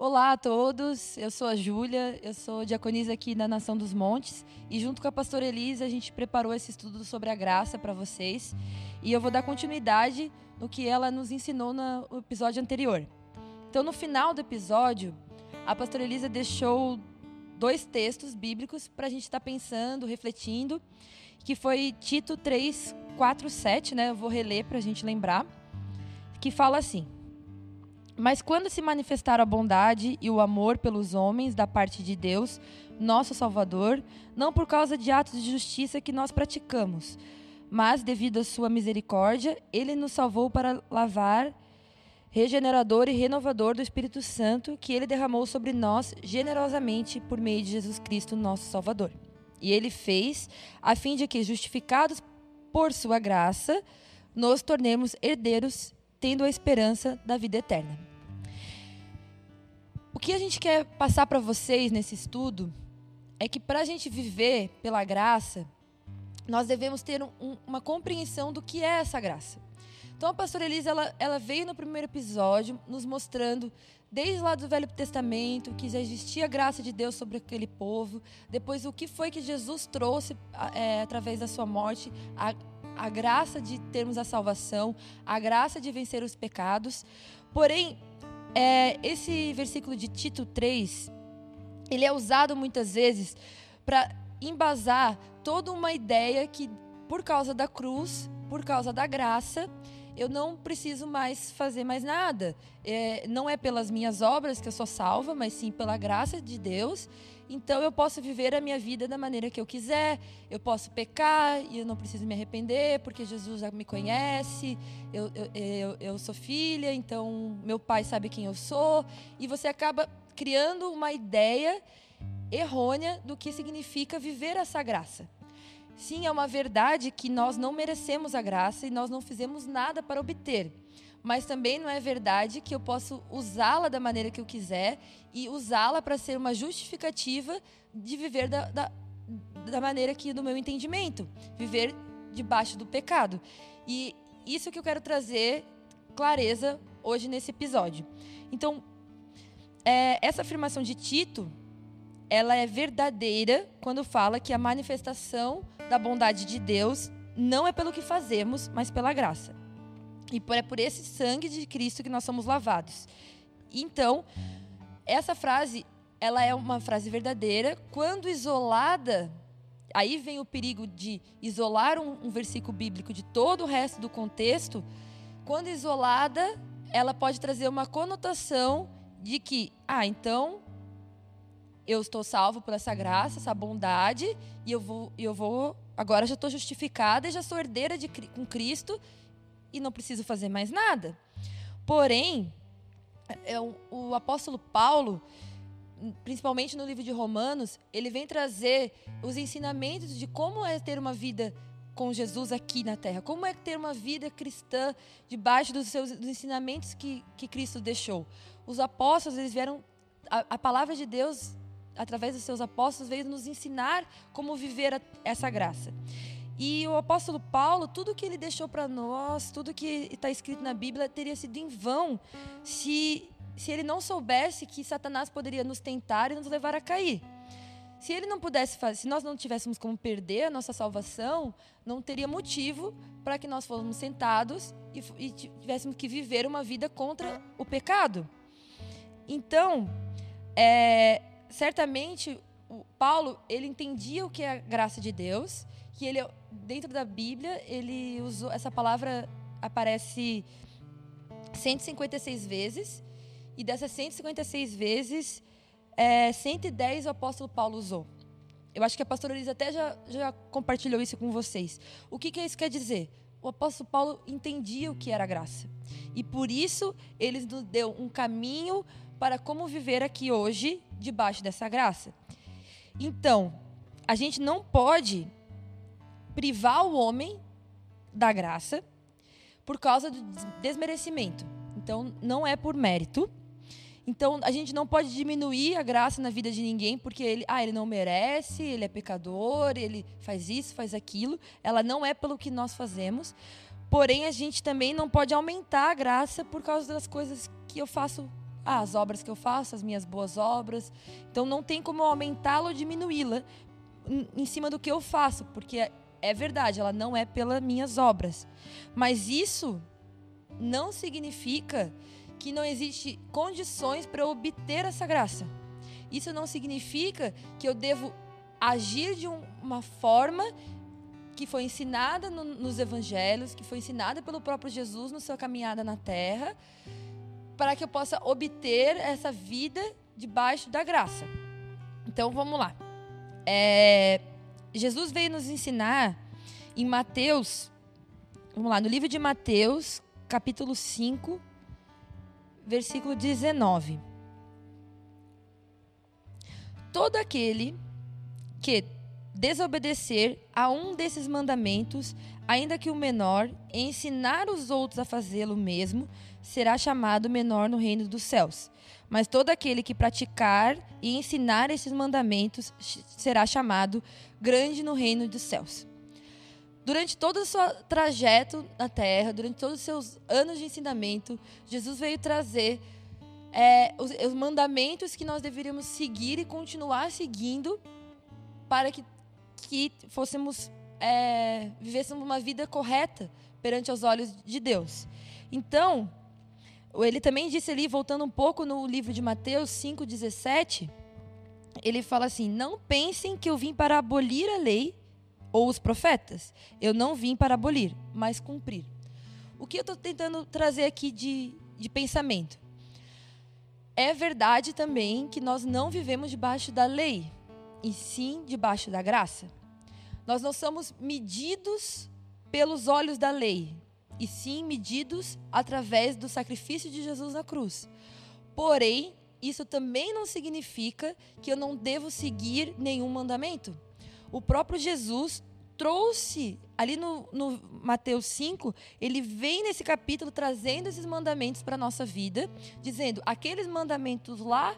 Olá a todos, eu sou a Júlia, eu sou diaconisa aqui da Nação dos Montes e junto com a pastora Elisa a gente preparou esse estudo sobre a graça para vocês e eu vou dar continuidade no que ela nos ensinou no episódio anterior. Então no final do episódio, a pastora Elisa deixou dois textos bíblicos para a gente estar tá pensando, refletindo, que foi Tito 3, 4, 7, né? Eu vou reler para a gente lembrar, que fala assim... Mas quando se manifestar a bondade e o amor pelos homens da parte de Deus, nosso Salvador, não por causa de atos de justiça que nós praticamos, mas devido à sua misericórdia, ele nos salvou para lavar regenerador e renovador do Espírito Santo que ele derramou sobre nós generosamente por meio de Jesus Cristo, nosso Salvador. E ele fez a fim de que, justificados por sua graça, nos tornemos herdeiros, tendo a esperança da vida eterna. O que a gente quer passar para vocês nesse estudo é que para a gente viver pela graça, nós devemos ter um, uma compreensão do que é essa graça. Então a pastora Elisa ela, ela veio no primeiro episódio nos mostrando desde lá do Velho Testamento que já existia a graça de Deus sobre aquele povo, depois o que foi que Jesus trouxe é, através da sua morte, a, a graça de termos a salvação, a graça de vencer os pecados. Porém, é, esse versículo de Tito 3, ele é usado muitas vezes para embasar toda uma ideia que, por causa da cruz, por causa da graça, eu não preciso mais fazer mais nada. É, não é pelas minhas obras que eu sou salva, mas sim pela graça de Deus. Então eu posso viver a minha vida da maneira que eu quiser. Eu posso pecar e eu não preciso me arrepender, porque Jesus me conhece. Eu, eu, eu, eu sou filha, então meu pai sabe quem eu sou. E você acaba criando uma ideia errônea do que significa viver essa graça. Sim, é uma verdade que nós não merecemos a graça e nós não fizemos nada para obter. Mas também não é verdade que eu posso usá-la da maneira que eu quiser e usá-la para ser uma justificativa de viver da, da, da maneira que do meu entendimento, viver debaixo do pecado. E isso que eu quero trazer clareza hoje nesse episódio. Então, é, essa afirmação de Tito, ela é verdadeira quando fala que a manifestação da bondade de Deus não é pelo que fazemos, mas pela graça. E é por esse sangue de Cristo que nós somos lavados. Então, essa frase, ela é uma frase verdadeira quando isolada. Aí vem o perigo de isolar um, um versículo bíblico de todo o resto do contexto. Quando isolada, ela pode trazer uma conotação de que, ah, então eu estou salvo por essa graça, essa bondade, e eu vou, eu vou agora já estou justificada e já sou herdeira de, com Cristo e não preciso fazer mais nada. Porém, é, o, o apóstolo Paulo, principalmente no livro de Romanos, ele vem trazer os ensinamentos de como é ter uma vida com Jesus aqui na terra, como é ter uma vida cristã debaixo dos seus dos ensinamentos que, que Cristo deixou. Os apóstolos, eles vieram a, a palavra de Deus através dos seus apóstolos, veio nos ensinar como viver a, essa graça. E o apóstolo Paulo, tudo que ele deixou para nós, tudo que está escrito na Bíblia, teria sido em vão se, se ele não soubesse que Satanás poderia nos tentar e nos levar a cair. Se ele não pudesse fazer, se nós não tivéssemos como perder a nossa salvação, não teria motivo para que nós fôssemos sentados e, e tivéssemos que viver uma vida contra o pecado. Então, é, certamente Paulo ele entendia o que é a graça de Deus, que ele dentro da Bíblia ele usou essa palavra aparece 156 vezes e dessas 156 vezes é, 110 o apóstolo Paulo usou. Eu acho que a pastora Elisa até já, já compartilhou isso com vocês. O que, que isso quer dizer? O apóstolo Paulo entendia o que era graça. E por isso ele nos deu um caminho para como viver aqui hoje debaixo dessa graça. Então, a gente não pode privar o homem da graça por causa do desmerecimento. Então, não é por mérito. Então, a gente não pode diminuir a graça na vida de ninguém porque ele, ah, ele não merece, ele é pecador, ele faz isso, faz aquilo. Ela não é pelo que nós fazemos. Porém, a gente também não pode aumentar a graça por causa das coisas que eu faço ah, as obras que eu faço, as minhas boas obras. Então não tem como aumentá-la ou diminuí-la em cima do que eu faço, porque é verdade, ela não é pelas minhas obras. Mas isso não significa que não existe condições para obter essa graça. Isso não significa que eu devo agir de um, uma forma que foi ensinada no, nos evangelhos, que foi ensinada pelo próprio Jesus na sua caminhada na terra, para que eu possa obter essa vida debaixo da graça. Então vamos lá. É, Jesus veio nos ensinar em Mateus, vamos lá, no livro de Mateus, capítulo 5, versículo 19. Todo aquele que desobedecer a um desses mandamentos, ainda que o menor, e ensinar os outros a fazê-lo mesmo, será chamado menor no reino dos céus. Mas todo aquele que praticar e ensinar esses mandamentos será chamado grande no reino dos céus. Durante todo o seu trajeto na terra, durante todos os seus anos de ensinamento, Jesus veio trazer é, os, os mandamentos que nós deveríamos seguir e continuar seguindo para que, que fôssemos é, vivêssemos uma vida correta perante os olhos de Deus. Então, ele também disse ali, voltando um pouco no livro de Mateus 5,17, ele fala assim: Não pensem que eu vim para abolir a lei ou os profetas. Eu não vim para abolir, mas cumprir. O que eu estou tentando trazer aqui de, de pensamento? É verdade também que nós não vivemos debaixo da lei, e sim debaixo da graça. Nós não somos medidos pelos olhos da lei, e sim medidos através do sacrifício de Jesus na cruz. Porém, isso também não significa que eu não devo seguir nenhum mandamento. O próprio Jesus trouxe, ali no, no, Mateus 5, ele vem nesse capítulo trazendo esses mandamentos para a nossa vida, dizendo: aqueles mandamentos lá,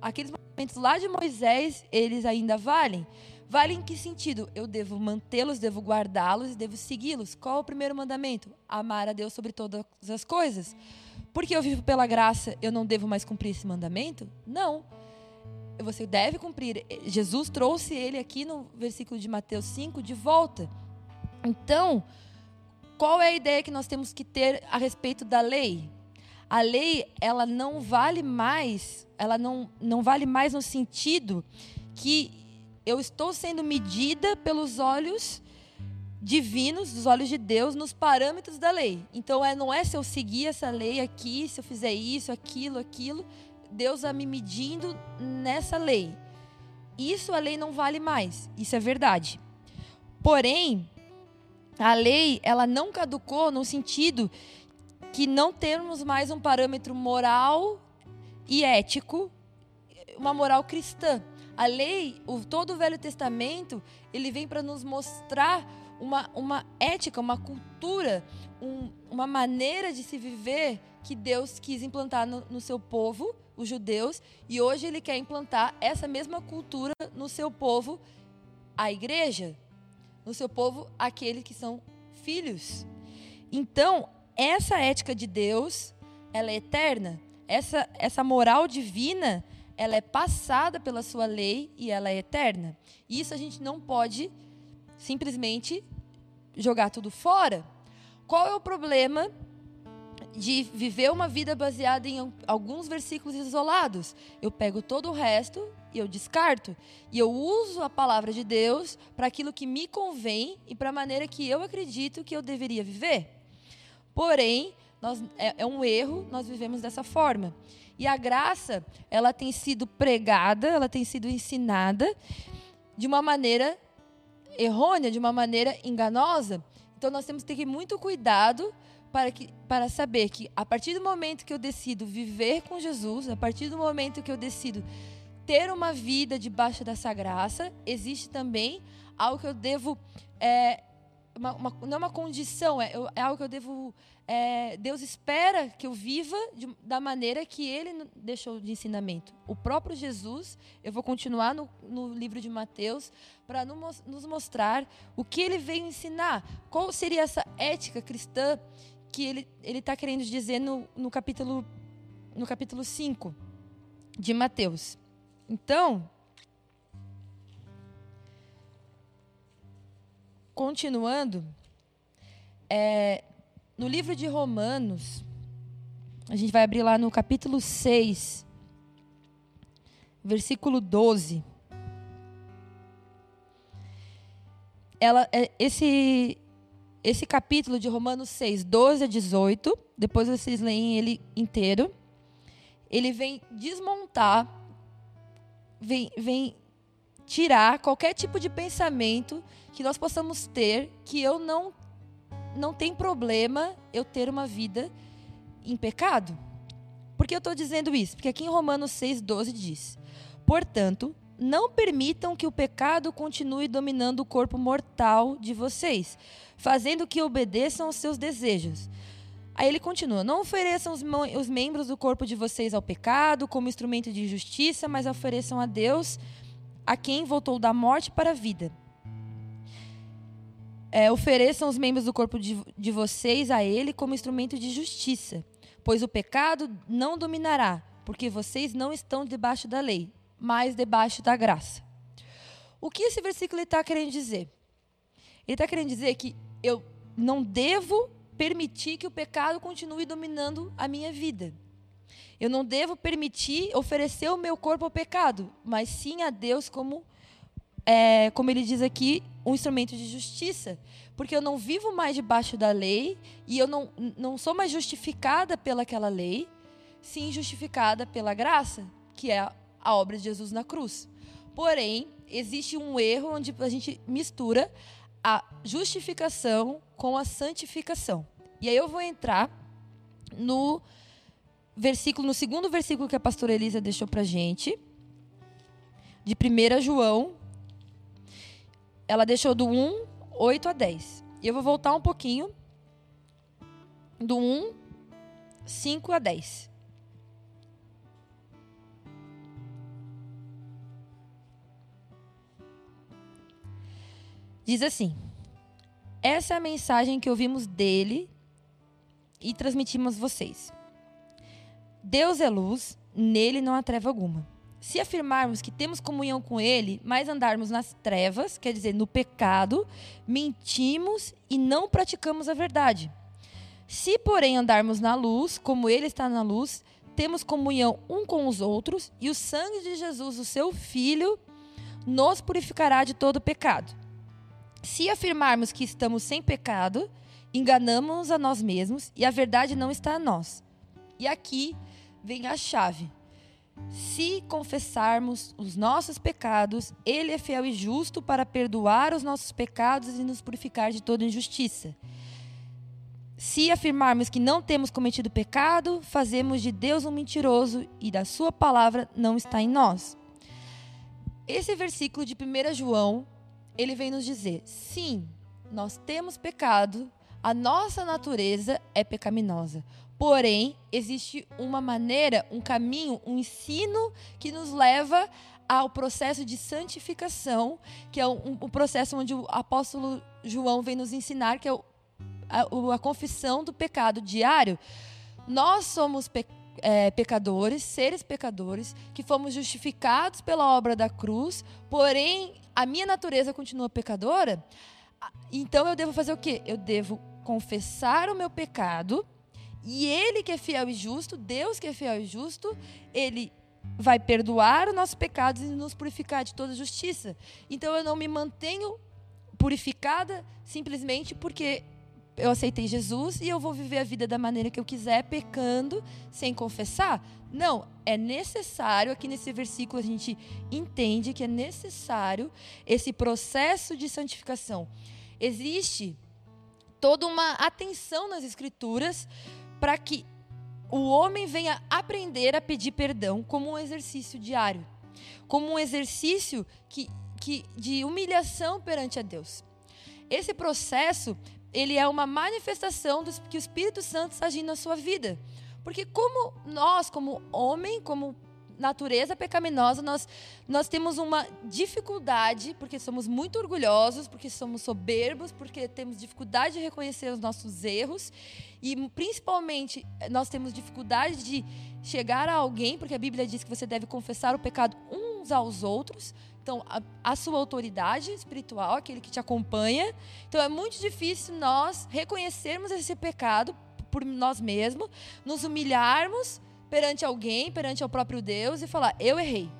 aqueles mandamentos lá de Moisés, eles ainda valem. Vale em que sentido? Eu devo mantê-los, devo guardá-los e devo segui-los. Qual o primeiro mandamento? Amar a Deus sobre todas as coisas. Porque eu vivo pela graça, eu não devo mais cumprir esse mandamento? Não. Você deve cumprir. Jesus trouxe ele aqui no versículo de Mateus 5 de volta. Então, qual é a ideia que nós temos que ter a respeito da lei? A lei, ela não vale mais, ela não, não vale mais no sentido que eu estou sendo medida pelos olhos divinos, dos olhos de Deus, nos parâmetros da lei. Então, é, não é se eu seguir essa lei aqui, se eu fizer isso, aquilo, aquilo, Deus está me medindo nessa lei. Isso a lei não vale mais, isso é verdade. Porém, a lei, ela não caducou no sentido que não temos mais um parâmetro moral e ético, uma moral cristã. A lei, o, todo o Velho Testamento, ele vem para nos mostrar uma, uma ética, uma cultura, um, uma maneira de se viver que Deus quis implantar no, no seu povo, os judeus, e hoje ele quer implantar essa mesma cultura no seu povo, a igreja, no seu povo, aqueles que são filhos. Então, essa ética de Deus, ela é eterna. Essa, essa moral divina, ela é passada pela sua lei e ela é eterna. Isso a gente não pode simplesmente jogar tudo fora. Qual é o problema de viver uma vida baseada em alguns versículos isolados? Eu pego todo o resto e eu descarto. E eu uso a palavra de Deus para aquilo que me convém e para a maneira que eu acredito que eu deveria viver. Porém, nós, é, é um erro nós vivemos dessa forma. E a graça, ela tem sido pregada, ela tem sido ensinada de uma maneira errônea, de uma maneira enganosa. Então nós temos que ter muito cuidado para, que, para saber que a partir do momento que eu decido viver com Jesus, a partir do momento que eu decido ter uma vida debaixo dessa graça, existe também algo que eu devo. É, uma, uma, não é uma condição, é, é algo que eu devo é, Deus espera que eu viva de, da maneira que Ele deixou de ensinamento. O próprio Jesus, eu vou continuar no, no livro de Mateus, para nos mostrar o que Ele veio ensinar. Qual seria essa ética cristã que Ele está querendo dizer no, no capítulo no capítulo 5 de Mateus. Então, continuando, é, no livro de Romanos, a gente vai abrir lá no capítulo 6, versículo 12. Ela, é, esse, esse capítulo de Romanos 6, 12 a 18, depois vocês leem ele inteiro, ele vem desmontar, vem, vem tirar qualquer tipo de pensamento que nós possamos ter que eu não não tem problema eu ter uma vida em pecado. Por que eu estou dizendo isso? Porque aqui em Romanos 6,12 diz: Portanto, não permitam que o pecado continue dominando o corpo mortal de vocês, fazendo que obedeçam aos seus desejos. Aí ele continua: Não ofereçam os, os membros do corpo de vocês ao pecado como instrumento de justiça, mas ofereçam a Deus, a quem voltou da morte para a vida. É, ofereçam os membros do corpo de, de vocês a Ele como instrumento de justiça, pois o pecado não dominará, porque vocês não estão debaixo da lei, mas debaixo da graça. O que esse versículo está querendo dizer? Ele está querendo dizer que eu não devo permitir que o pecado continue dominando a minha vida. Eu não devo permitir oferecer o meu corpo ao pecado, mas sim a Deus como, é, como ele diz aqui, um instrumento de justiça. Porque eu não vivo mais debaixo da lei e eu não, não sou mais justificada pelaquela lei, sim justificada pela graça, que é a, obra de Jesus na cruz. Porém, existe um erro onde a gente mistura a justificação com a santificação. E aí eu vou entrar no versículo, no segundo versículo que a pastora Elisa deixou pra gente, de 1 João. Ela deixou do 1, 8 a 10. E eu vou voltar um pouquinho do 1, 5 a 10. Diz assim: Essa é a mensagem que ouvimos dele e transmitimos a vocês. Deus é luz, nele não há treva alguma. Se afirmarmos que temos comunhão com ele, mas andarmos nas trevas, quer dizer, no pecado, mentimos e não praticamos a verdade. Se, porém, andarmos na luz, como ele está na luz, temos comunhão um com os outros, e o sangue de Jesus, o seu Filho, nos purificará de todo pecado. Se afirmarmos que estamos sem pecado, enganamos a nós mesmos e a verdade não está a nós. E aqui vem a chave. Se confessarmos os nossos pecados, Ele é fiel e justo para perdoar os nossos pecados e nos purificar de toda injustiça. Se afirmarmos que não temos cometido pecado, fazemos de Deus um mentiroso e da Sua palavra não está em nós. Esse versículo de 1 João ele vem nos dizer: sim, nós temos pecado, a nossa natureza é pecaminosa. Porém, existe uma maneira, um caminho, um ensino que nos leva ao processo de santificação, que é um, um processo onde o apóstolo João vem nos ensinar, que é o, a, a, confissão do pecado diário. Nós somos pe, é, pecadores, seres pecadores, que fomos justificados pela obra da cruz, porém a minha natureza continua pecadora, então eu devo fazer o quê? Eu devo confessar o meu pecado e ele que é fiel e justo, Deus que é fiel e justo, ele vai perdoar os nossos pecados e nos purificar de toda justiça. Então eu não me mantenho purificada simplesmente porque eu aceitei Jesus e eu vou viver a vida da maneira que eu quiser, pecando, sem confessar. Não, é necessário, aqui nesse versículo a gente entende que é necessário esse processo de santificação. Existe toda uma atenção nas Escrituras para que o homem venha aprender a pedir perdão como um exercício diário, como um exercício que, que, de humilhação perante a Deus. Esse processo ele é uma manifestação do que o Espírito Santo está agindo na sua vida. Porque como nós, como homem, como natureza pecaminosa, nós, nós temos uma dificuldade, porque somos muito orgulhosos, porque somos soberbos, porque temos dificuldade de reconhecer os nossos erros e, principalmente, nós temos dificuldade de chegar a alguém, porque a Bíblia diz que você deve confessar o pecado uns aos outros. Então, a, a, sua autoridade espiritual, aquele que te acompanha. Então, é muito difícil nós reconhecermos esse pecado por nós mesmos, nos humilharmos perante alguém, perante o próprio Deus e falar: Eu errei.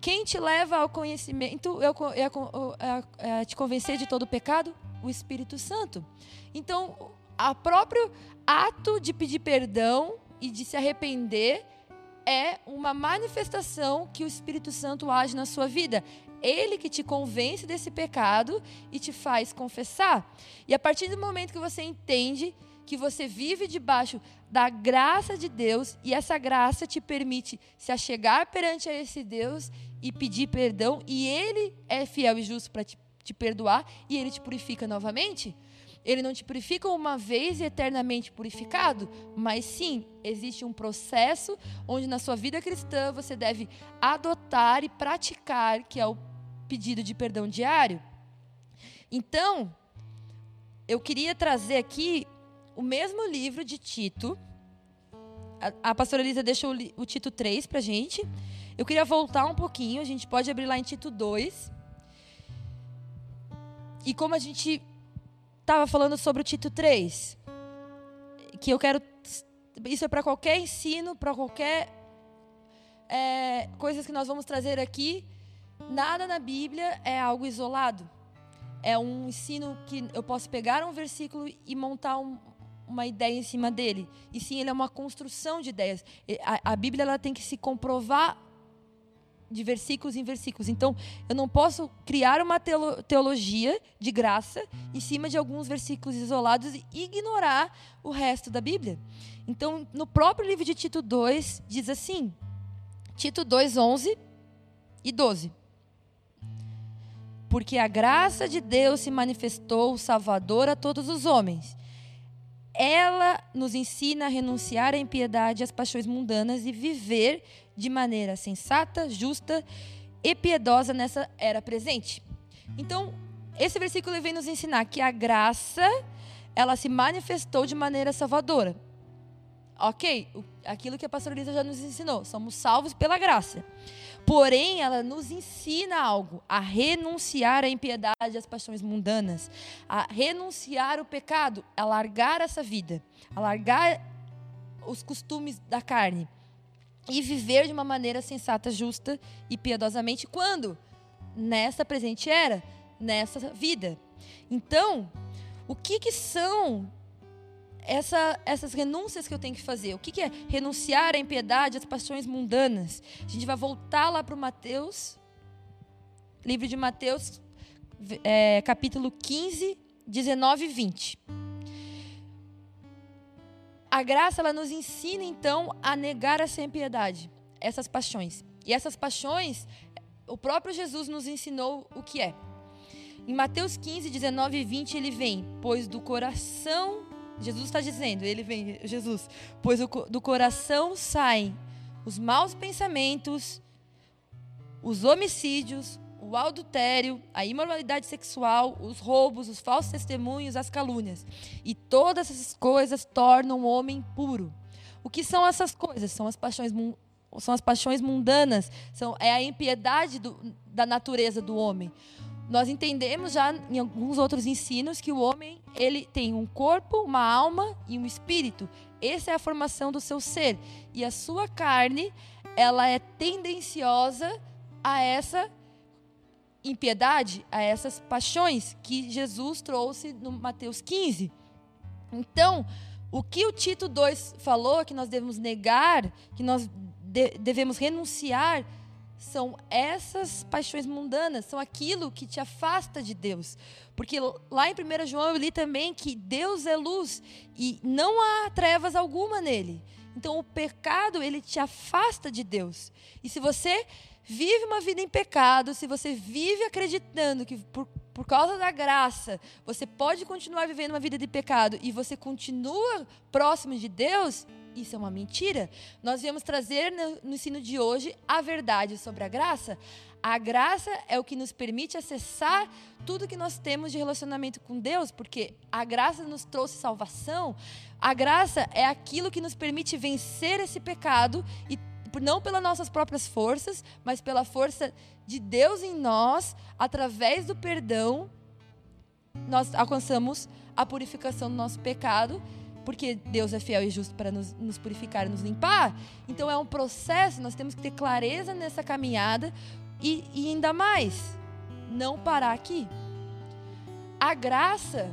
Quem te leva ao conhecimento, eu, eu, eu, a, te convencer de todo o pecado? O Espírito Santo. Então, o próprio ato de pedir perdão e de se arrepender é uma manifestação que o Espírito Santo age na sua vida. Ele que te convence desse pecado e te faz confessar. E a partir do momento que você entende que você vive debaixo da graça de Deus e essa graça te permite se achegar perante a esse Deus e pedir perdão, e Ele é fiel e justo para te, te perdoar e Ele te purifica novamente. Ele não te purifica uma vez e eternamente purificado, mas sim, existe um processo onde na sua vida cristã você deve adotar e praticar, que é o pedido de perdão diário. Então, eu queria trazer aqui o mesmo livro de Tito. A, a pastora Elisa deixou o, Tito 3 para gente. Eu queria voltar um pouquinho, a gente pode abrir lá em Tito 2. E como a gente estava falando sobre o Tito 3, que eu quero. Isso é para qualquer ensino, para qualquer é, coisas que nós vamos trazer aqui. Nada na Bíblia é algo isolado. É um ensino que eu posso pegar um versículo e montar um, uma ideia em cima dele. E sim, ele é uma construção de ideias. A, a Bíblia ela tem que se comprovar de versículos em versículos. Então, eu não posso criar uma teologia de graça em cima de alguns versículos isolados e ignorar o resto da Bíblia. Então, no próprio livro de Tito 2, diz assim: Tito 2, 11 e 12. Porque a graça de Deus se manifestou salvador a todos os homens. Ela nos ensina a renunciar à impiedade e às paixões mundanas e viver de maneira sensata, justa e piedosa nessa era presente. Então, esse versículo vem nos ensinar que a graça ela se manifestou de maneira salvadora. Ok, aquilo que a pastora Lisa já nos ensinou, somos salvos pela graça. Porém, ela nos ensina algo: a renunciar à impiedade, às paixões mundanas, a renunciar o pecado, a largar essa vida, a largar os costumes da carne e viver de uma maneira sensata, justa e piedosamente quando nessa presente era, nessa vida. Então, o que, que são essa, essas renúncias que eu tenho que fazer? O que, que é renunciar à impiedade, às paixões mundanas? A gente vai voltar lá para o Mateus, livro de Mateus, é, capítulo 15, 19 e 20 a graça ela nos ensina então a negar essa impiedade, essas paixões. E essas paixões, o próprio Jesus nos ensinou o que é. Em Mateus 15, 19 e 20, ele vem, pois do coração, Jesus está dizendo, ele vem, Jesus, pois do coração saem os maus pensamentos, os homicídios, o adultério, a imoralidade sexual, os roubos, os falsos testemunhos, as calúnias. E todas essas coisas tornam o homem puro. O que são essas coisas? São as paixões, são as paixões mundanas, são, é a impiedade do, da natureza do homem. Nós entendemos já em alguns outros ensinos que o homem ele tem um corpo, uma alma e um espírito. Essa é a formação do seu ser. E a sua carne, ela é tendenciosa a essa impiedade, a essas paixões que Jesus trouxe no Mateus 15. Então, o que o Tito 2 falou que nós devemos negar, que nós de devemos renunciar, são essas paixões mundanas, são aquilo que te afasta de Deus. Porque lá em 1 João eu li também que Deus é luz e não há trevas alguma nele. Então o pecado, ele te afasta de Deus. E se você vive uma vida em pecado, se você vive acreditando que por, por causa da graça você pode continuar vivendo uma vida de pecado e você continua próximo de Deus, isso é uma mentira. Nós viemos trazer no, no ensino de hoje a verdade sobre a graça. A graça é o que nos permite acessar tudo que nós temos de relacionamento com Deus, porque a graça nos trouxe salvação. A graça é aquilo que nos permite vencer esse pecado e não pelas nossas próprias forças, mas pela força de Deus em nós, através do perdão, nós alcançamos a purificação do nosso pecado porque Deus é fiel e justo para nos, nos purificar nos limpar. Então é um processo, nós temos que ter clareza nessa caminhada e, e ainda mais, não parar aqui. A graça,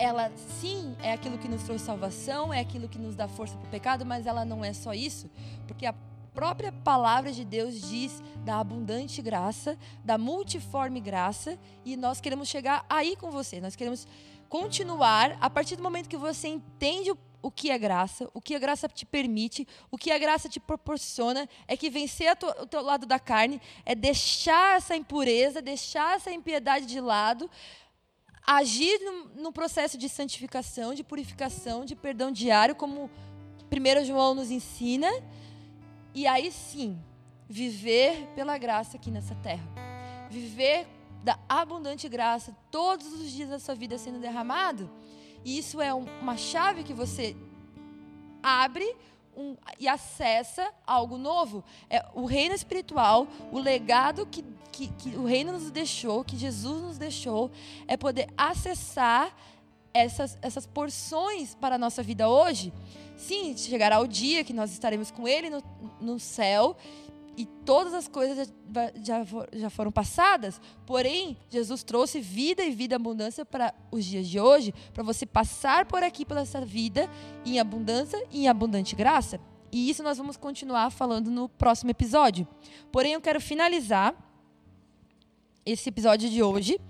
ela sim é aquilo que nos trouxe salvação, é aquilo que nos dá força para o pecado, mas ela não é só isso, porque a própria palavra de Deus diz da abundante graça, da multiforme graça, e nós queremos chegar aí com você. Nós queremos continuar a partir do momento que você entende o, o que é graça, o que a graça te permite, o que a graça te proporciona, é que vencer o teu lado da carne, é deixar essa impureza, deixar essa impiedade de lado, agir no, no processo de santificação, de purificação, de perdão diário, como 1 João nos ensina, e aí sim, viver pela graça aqui nessa terra. Viver da abundante graça todos os dias da sua vida sendo derramado. E isso é um, uma chave que você abre um, e acessa algo novo. É o reino espiritual, o legado que, que, que o reino nos deixou, que Jesus nos deixou, é poder acessar essas, essas porções para a nossa vida hoje. Sim, chegará o dia que nós estaremos com Ele no, no céu e todas as coisas já, já foram passadas, porém, Jesus trouxe vida e vida abundância para os dias de hoje, para você passar por aqui pela essa vida em abundância e em abundante graça. E isso nós vamos continuar falando no próximo episódio. Porém, eu quero finalizar esse episódio de hoje.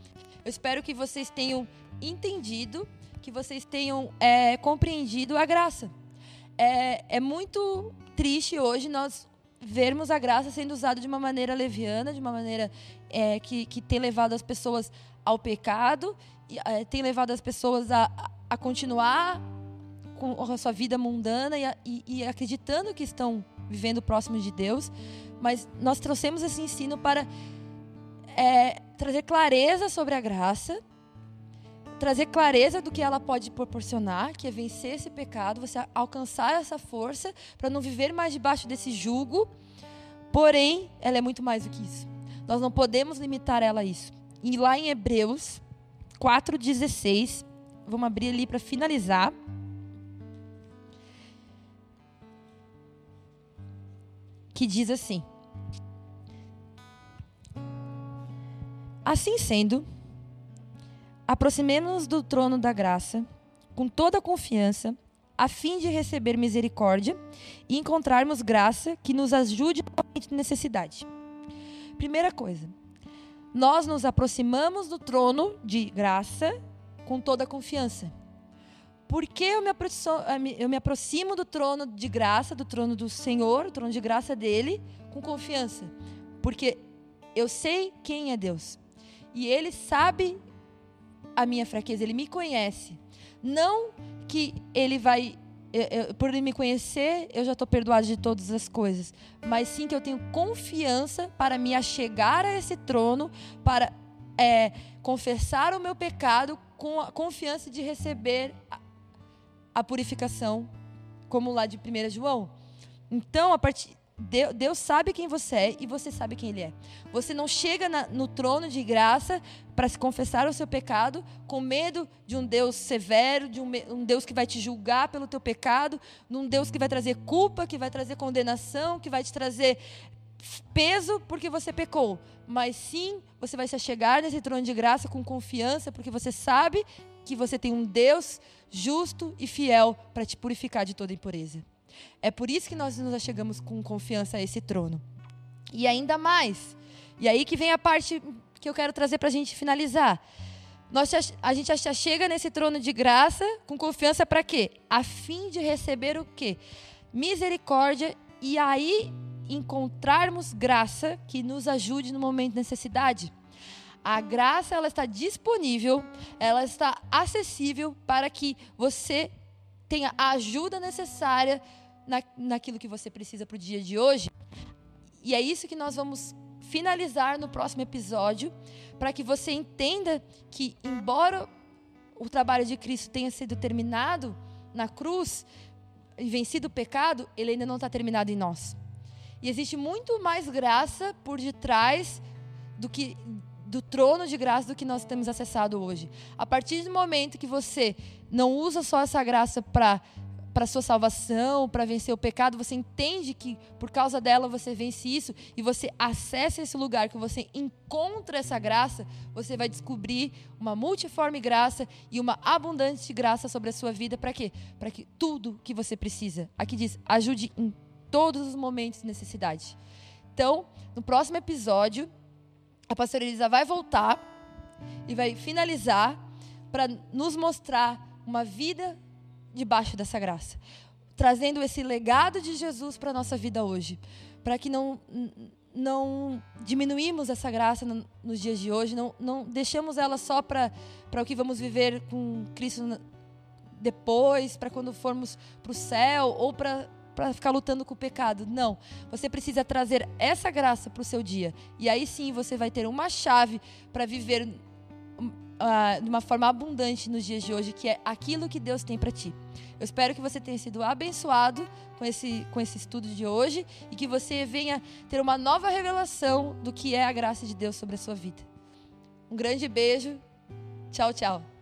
Eu espero que vocês tenham entendido, que vocês tenham é, compreendido a graça. É, é muito triste hoje nós vermos a graça sendo usada de uma maneira leviana, de uma maneira é, que, que tem levado as pessoas ao pecado, e, é, tem levado as pessoas a, a continuar com a sua vida mundana e, e, e acreditando que estão vivendo próximo de Deus. Mas nós trouxemos esse ensino para é, trazer clareza sobre a graça, trazer clareza do que ela pode proporcionar, que é vencer esse pecado, você alcançar essa força para não viver mais debaixo desse jugo. Porém, ela é muito mais do que isso. Nós não podemos limitar ela a isso. E lá em Hebreus 4:16, vamos abrir ali para finalizar. Que diz assim: Assim sendo, Aproximemos-nos do trono da graça com toda a confiança, a fim de receber misericórdia e encontrarmos graça que nos ajude de necessidade. Primeira coisa, nós nos aproximamos do trono de graça com toda a confiança. Por que eu me, aproximo, eu me aproximo do trono de graça, do trono do Senhor, o trono de graça dele, com confiança? Porque eu sei quem é Deus. E ele sabe a minha fraqueza, ele me conhece. Não que ele vai eu, eu, por ele me conhecer, eu já estou perdoado de todas as coisas. Mas sim que eu tenho confiança para me achegar a esse trono, para é, confessar o meu pecado com a confiança de receber a, a purificação, como lá de 1 João. Então, a partir, Deus sabe quem você é e você sabe quem Ele é. Você não chega na, no trono de graça para se confessar o seu pecado com medo de um Deus severo, de um, um, Deus que vai te julgar pelo teu pecado, de um Deus que vai trazer culpa, que vai trazer condenação, que vai te trazer peso porque você pecou. Mas sim, você vai se chegar nesse trono de graça com confiança, porque você sabe que você tem um Deus justo e fiel para te purificar de toda impureza. É por isso que nós nos achegamos com confiança a esse trono. E ainda mais. E aí que vem a parte que eu quero trazer para a gente finalizar. Nós, a gente já chega nesse trono de graça com confiança para quê? A fim de receber o quê? Misericórdia e aí encontrarmos graça que nos ajude no momento de necessidade. A graça ela está disponível, ela está acessível para que você tenha a ajuda necessária na, naquilo que você precisa para o dia de hoje. E é isso que nós vamos finalizar no próximo episódio, para que você entenda que, embora o trabalho de Cristo tenha sido terminado na cruz e vencido o pecado, ele ainda não está terminado em nós. E existe muito mais graça por detrás do que do trono de graça do que nós temos acessado hoje. A partir do momento que você não usa só essa graça para para sua salvação, para vencer o pecado, você entende que por causa dela você vence isso e você acessa esse lugar que você encontra essa graça, você vai descobrir uma multiforme graça e uma abundante graça sobre a sua vida para quê? Para que tudo que você precisa. Aqui diz: ajude em todos os momentos de necessidade. Então, no próximo episódio, a pastora Elisa vai voltar e vai finalizar para nos mostrar uma vida debaixo dessa graça, trazendo esse legado de Jesus para a nossa vida hoje, para que não não diminuímos essa graça nos dias de hoje, não, não deixamos ela só para o que vamos viver com Cristo depois, para quando formos para o céu ou para para ficar lutando com o pecado. Não. Você precisa trazer essa graça para o seu dia. E aí sim você vai ter uma chave para viver uh, de uma forma abundante nos dias de hoje, que é aquilo que Deus tem para ti. Eu espero que você tenha sido abençoado com esse, com esse estudo de hoje e que você venha ter uma nova revelação do que é a graça de Deus sobre a sua vida. Um grande beijo. Tchau, tchau.